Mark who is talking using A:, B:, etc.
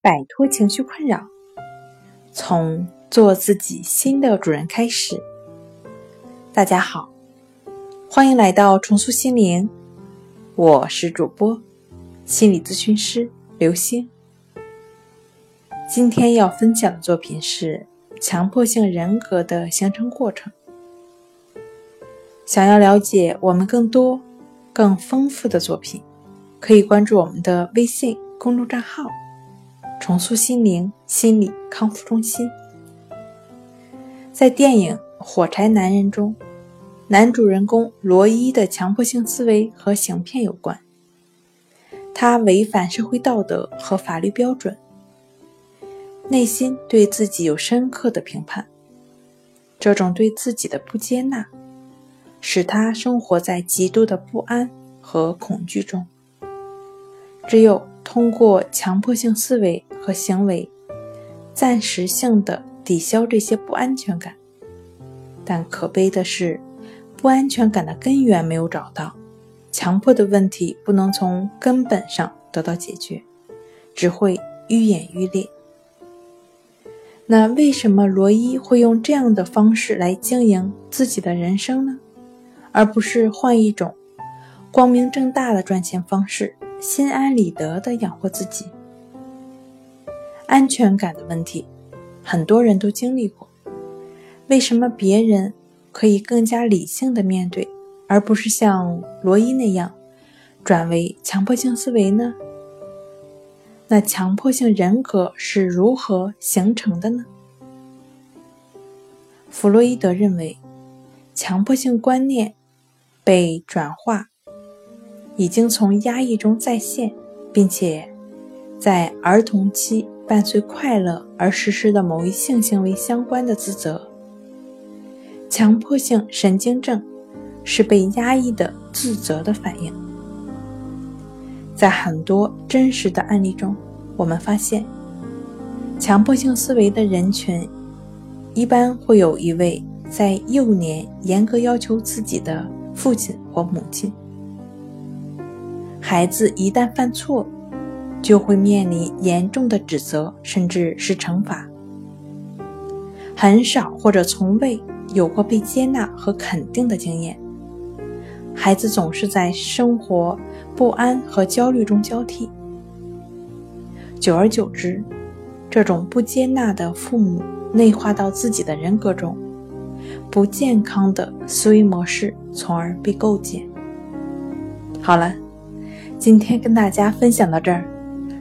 A: 摆脱情绪困扰，从做自己新的主人开始。大家好，欢迎来到重塑心灵，我是主播心理咨询师刘星。今天要分享的作品是强迫性人格的形成过程。想要了解我们更多、更丰富的作品，可以关注我们的微信公众账号。重塑心灵心理康复中心。在电影《火柴男人》中，男主人公罗伊的强迫性思维和行骗有关。他违反社会道德和法律标准，内心对自己有深刻的评判。这种对自己的不接纳，使他生活在极度的不安和恐惧中。只有通过强迫性思维和行为，暂时性的抵消这些不安全感，但可悲的是，不安全感的根源没有找到，强迫的问题不能从根本上得到解决，只会愈演愈烈。那为什么罗伊会用这样的方式来经营自己的人生呢？而不是换一种光明正大的赚钱方式？心安理得的养活自己，安全感的问题，很多人都经历过。为什么别人可以更加理性的面对，而不是像罗伊那样转为强迫性思维呢？那强迫性人格是如何形成的呢？弗洛伊德认为，强迫性观念被转化。已经从压抑中再现，并且在儿童期伴随快乐而实施的某一性行为相关的自责。强迫性神经症是被压抑的自责的反应。在很多真实的案例中，我们发现，强迫性思维的人群一般会有一位在幼年严格要求自己的父亲或母亲。孩子一旦犯错，就会面临严重的指责，甚至是惩罚。很少或者从未有过被接纳和肯定的经验，孩子总是在生活不安和焦虑中交替。久而久之，这种不接纳的父母内化到自己的人格中，不健康的思维模式从而被构建。好了。今天跟大家分享到这儿，